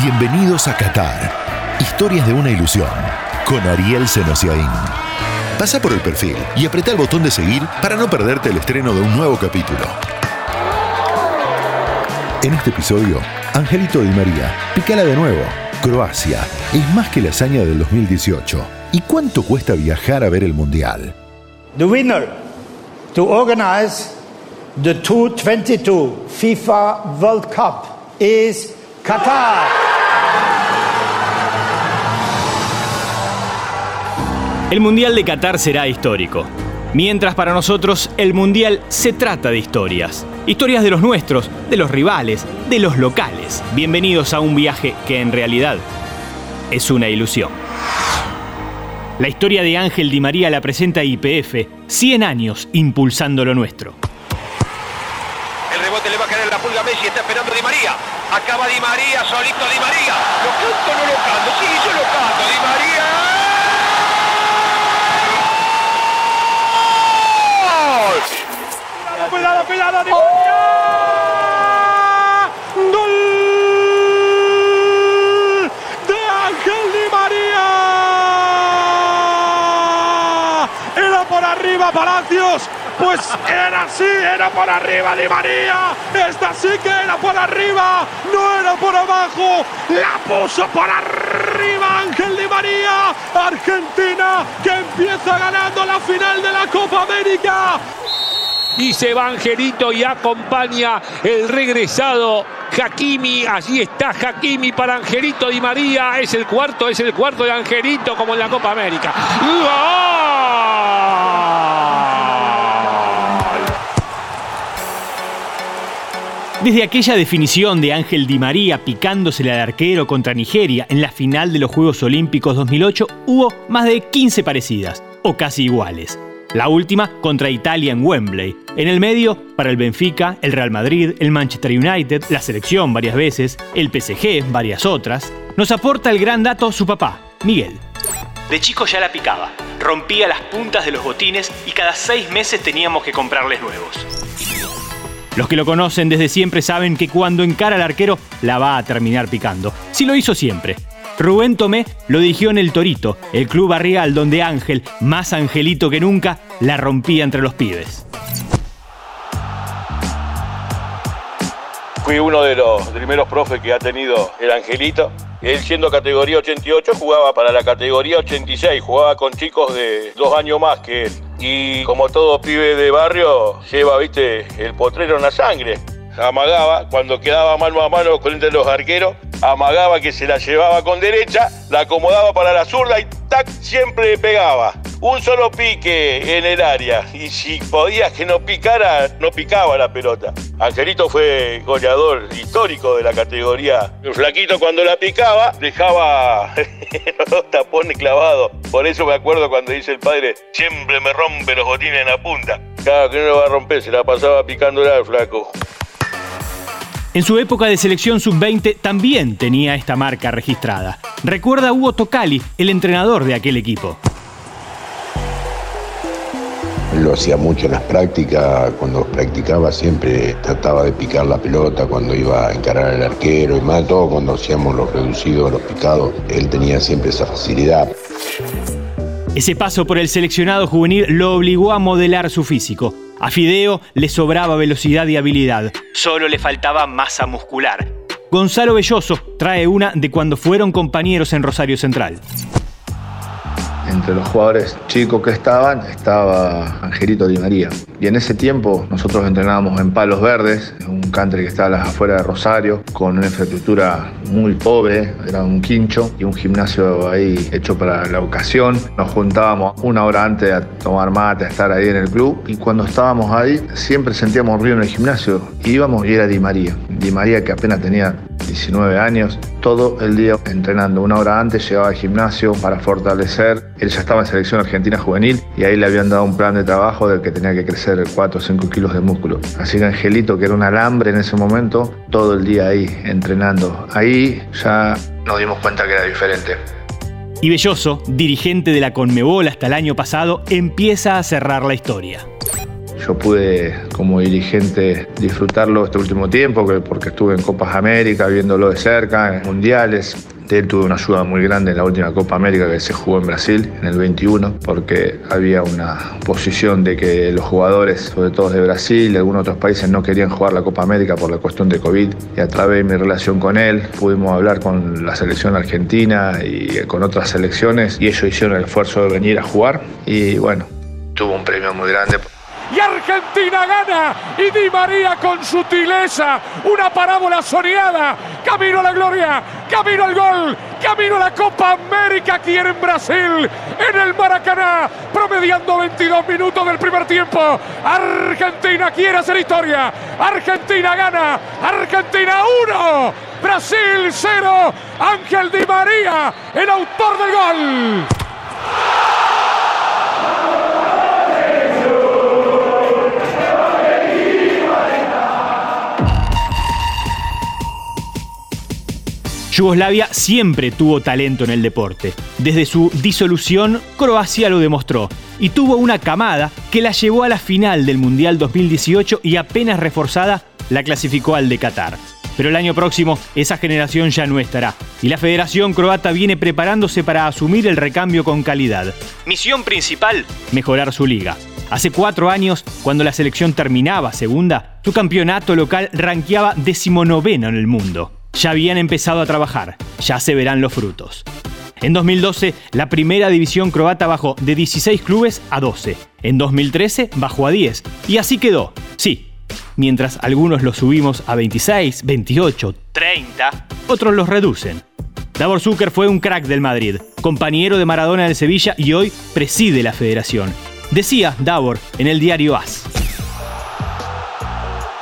Bienvenidos a Qatar. Historias de una ilusión. Con Ariel Senosiaín. Pasa por el perfil y apreta el botón de seguir para no perderte el estreno de un nuevo capítulo. En este episodio, Angelito Di María, picala de nuevo. Croacia es más que la hazaña del 2018. ¿Y cuánto cuesta viajar a ver el Mundial? The winner to organize the 2022 FIFA World Cup is Qatar. El Mundial de Qatar será histórico. Mientras para nosotros el Mundial se trata de historias. Historias de los nuestros, de los rivales, de los locales. Bienvenidos a un viaje que en realidad es una ilusión. La historia de Ángel Di María la presenta IPF, 100 años impulsando lo nuestro. El rebote le va a caer la pulga Messi, está esperando Di María. Acaba Di María, solito Di María. ¿Lo canto no lo canto? Sí, yo lo canto, Di María. ¡Gol! Cuidado, cuidado, Di María. Gol de Ángel Di María. Era por arriba Palacios. Pues era así, era por arriba Di María. Esta sí que era por arriba, no era por abajo. La puso por arriba Ángel Di María. Argentina que empieza ganando la final de la Copa América. Y se va Angelito y acompaña el regresado Hakimi. Allí está Hakimi para Angelito Di María. Es el cuarto, es el cuarto de Angelito como en la Copa América. ¡Gol! Desde aquella definición de Ángel Di María picándosele al arquero contra Nigeria en la final de los Juegos Olímpicos 2008, hubo más de 15 parecidas, o casi iguales. La última contra Italia en Wembley. En el medio, para el Benfica, el Real Madrid, el Manchester United, la selección varias veces, el PSG, varias otras. Nos aporta el gran dato su papá, Miguel. De chico ya la picaba, rompía las puntas de los botines y cada seis meses teníamos que comprarles nuevos. Los que lo conocen desde siempre saben que cuando encara al arquero la va a terminar picando. Si lo hizo siempre. Rubén Tomé lo dirigió en el Torito, el club barrial donde Ángel, más angelito que nunca, la rompía entre los pibes. Fui uno de los primeros profes que ha tenido el Angelito. Él siendo categoría 88 jugaba para la categoría 86, jugaba con chicos de dos años más que él. Y como todo pibe de barrio, lleva, viste, el potrero en la sangre. Amagaba, cuando quedaba mano a mano con entre los arqueros, amagaba que se la llevaba con derecha, la acomodaba para la zurda y tac, siempre pegaba. Un solo pique en el área. Y si podías que no picara, no picaba la pelota. Angelito fue goleador histórico de la categoría. El flaquito cuando la picaba dejaba los tapones clavados. Por eso me acuerdo cuando dice el padre, siempre me rompe los botines en la punta. Claro que no lo va a romper, se la pasaba picándola al flaco. En su época de selección sub-20 también tenía esta marca registrada. Recuerda a Hugo Tocali, el entrenador de aquel equipo. Lo hacía mucho en las prácticas, cuando practicaba siempre trataba de picar la pelota cuando iba a encarar al arquero y más todo cuando hacíamos los reducidos, los picados, él tenía siempre esa facilidad. Ese paso por el seleccionado juvenil lo obligó a modelar su físico. A Fideo le sobraba velocidad y habilidad, solo le faltaba masa muscular. Gonzalo Belloso trae una de cuando fueron compañeros en Rosario Central. Entre los jugadores chicos que estaban estaba Angelito Di María. Y en ese tiempo nosotros entrenábamos en Palos Verdes, un country que está a las afueras de Rosario, con una infraestructura muy pobre, era un quincho y un gimnasio ahí hecho para la ocasión. Nos juntábamos una hora antes a tomar mate, a estar ahí en el club y cuando estábamos ahí siempre sentíamos ruido en el gimnasio. Íbamos y era Di María. Di María que apenas tenía 19 años, todo el día entrenando. Una hora antes llegaba al gimnasio para fortalecer. Él ya estaba en selección argentina juvenil y ahí le habían dado un plan de trabajo del que tenía que crecer 4 o 5 kilos de músculo. Así que Angelito, que era un alambre en ese momento, todo el día ahí entrenando. Ahí ya nos dimos cuenta que era diferente. Y Belloso, dirigente de la Conmebol hasta el año pasado, empieza a cerrar la historia. Yo pude como dirigente disfrutarlo este último tiempo porque estuve en Copas América viéndolo de cerca, en mundiales, él tuvo una ayuda muy grande en la última Copa América que se jugó en Brasil en el 21, porque había una posición de que los jugadores, sobre todo de Brasil y algunos otros países, no querían jugar la Copa América por la cuestión de COVID. Y a través de mi relación con él, pudimos hablar con la selección argentina y con otras selecciones, y ellos hicieron el esfuerzo de venir a jugar. Y bueno, tuvo un premio muy grande y Argentina gana. Y Di María con sutileza, una parábola soñada, camino a la gloria, camino al gol, camino a la Copa América aquí en Brasil, en el Maracaná, promediando 22 minutos del primer tiempo. Argentina quiere hacer historia, Argentina gana, Argentina 1, Brasil 0, Ángel Di María, el autor del gol. Yugoslavia siempre tuvo talento en el deporte. Desde su disolución, Croacia lo demostró y tuvo una camada que la llevó a la final del Mundial 2018 y apenas reforzada la clasificó al de Qatar. Pero el año próximo esa generación ya no estará y la Federación Croata viene preparándose para asumir el recambio con calidad. Misión principal, mejorar su liga. Hace cuatro años, cuando la selección terminaba segunda, su campeonato local ranqueaba decimonoveno en el mundo ya habían empezado a trabajar, ya se verán los frutos. En 2012, la primera división croata bajó de 16 clubes a 12. En 2013 bajó a 10. Y así quedó. Sí, mientras algunos los subimos a 26, 28, 30, otros los reducen. Davor Zucker fue un crack del Madrid, compañero de Maradona del Sevilla y hoy preside la federación. Decía Davor en el diario AS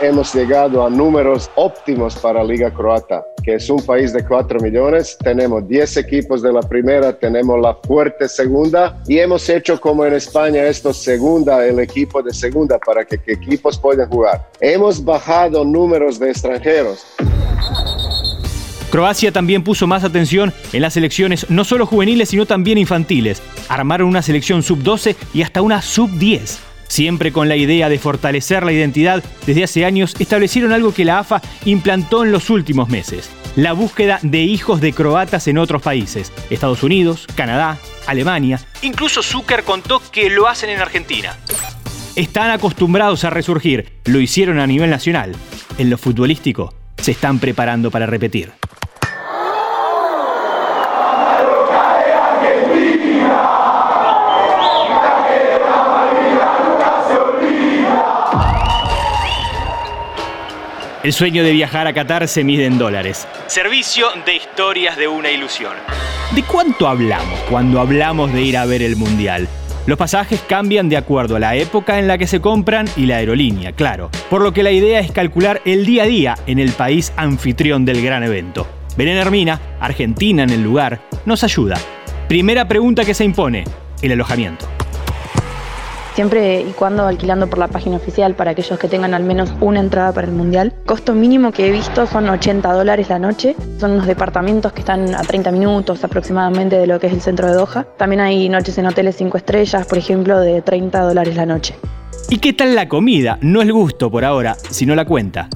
hemos llegado a números óptimos para Liga Croata, que es un país de 4 millones. Tenemos 10 equipos de la primera, tenemos la fuerte segunda y hemos hecho como en España esto segunda, el equipo de segunda para que, que equipos puedan jugar. Hemos bajado números de extranjeros. Croacia también puso más atención en las selecciones no solo juveniles sino también infantiles. Armaron una selección sub-12 y hasta una sub-10 Siempre con la idea de fortalecer la identidad, desde hace años establecieron algo que la AFA implantó en los últimos meses. La búsqueda de hijos de croatas en otros países. Estados Unidos, Canadá, Alemania. Incluso Zucker contó que lo hacen en Argentina. Están acostumbrados a resurgir. Lo hicieron a nivel nacional. En lo futbolístico, se están preparando para repetir. El sueño de viajar a Qatar se mide en dólares. Servicio de historias de una ilusión. ¿De cuánto hablamos cuando hablamos de ir a ver el Mundial? Los pasajes cambian de acuerdo a la época en la que se compran y la aerolínea, claro. Por lo que la idea es calcular el día a día en el país anfitrión del gran evento. Belén Hermina, Argentina en el lugar, nos ayuda. Primera pregunta que se impone, el alojamiento siempre y cuando alquilando por la página oficial para aquellos que tengan al menos una entrada para el Mundial. Costo mínimo que he visto son 80 dólares la noche. Son unos departamentos que están a 30 minutos aproximadamente de lo que es el centro de Doha. También hay noches en hoteles 5 estrellas, por ejemplo, de 30 dólares la noche. ¿Y qué tal la comida? No el gusto por ahora, sino la cuenta.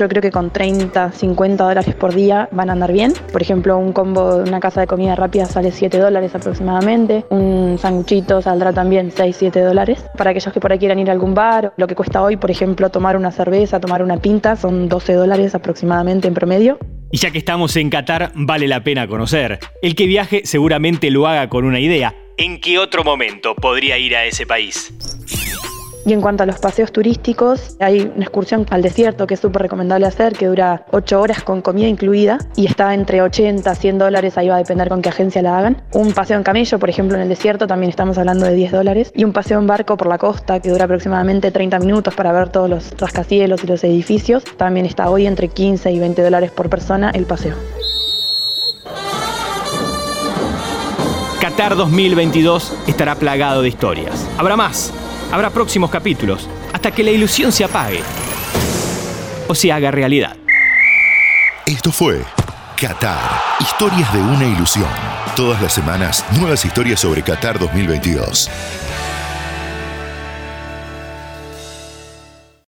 Yo creo que con 30, 50 dólares por día van a andar bien. Por ejemplo, un combo de una casa de comida rápida sale 7 dólares aproximadamente. Un sanguchito saldrá también 6, 7 dólares. Para aquellos que por ahí quieran ir a algún bar, lo que cuesta hoy, por ejemplo, tomar una cerveza, tomar una pinta, son 12 dólares aproximadamente en promedio. Y ya que estamos en Qatar, vale la pena conocer. El que viaje seguramente lo haga con una idea. ¿En qué otro momento podría ir a ese país? Y en cuanto a los paseos turísticos, hay una excursión al desierto que es súper recomendable hacer, que dura 8 horas con comida incluida y está entre 80 a 100 dólares, ahí va a depender con qué agencia la hagan. Un paseo en camello, por ejemplo, en el desierto, también estamos hablando de 10 dólares. Y un paseo en barco por la costa, que dura aproximadamente 30 minutos para ver todos los rascacielos y los edificios, también está hoy entre 15 y 20 dólares por persona el paseo. Qatar 2022 estará plagado de historias. Habrá más Habrá próximos capítulos, hasta que la ilusión se apague o se haga realidad. Esto fue Qatar, historias de una ilusión. Todas las semanas, nuevas historias sobre Qatar 2022.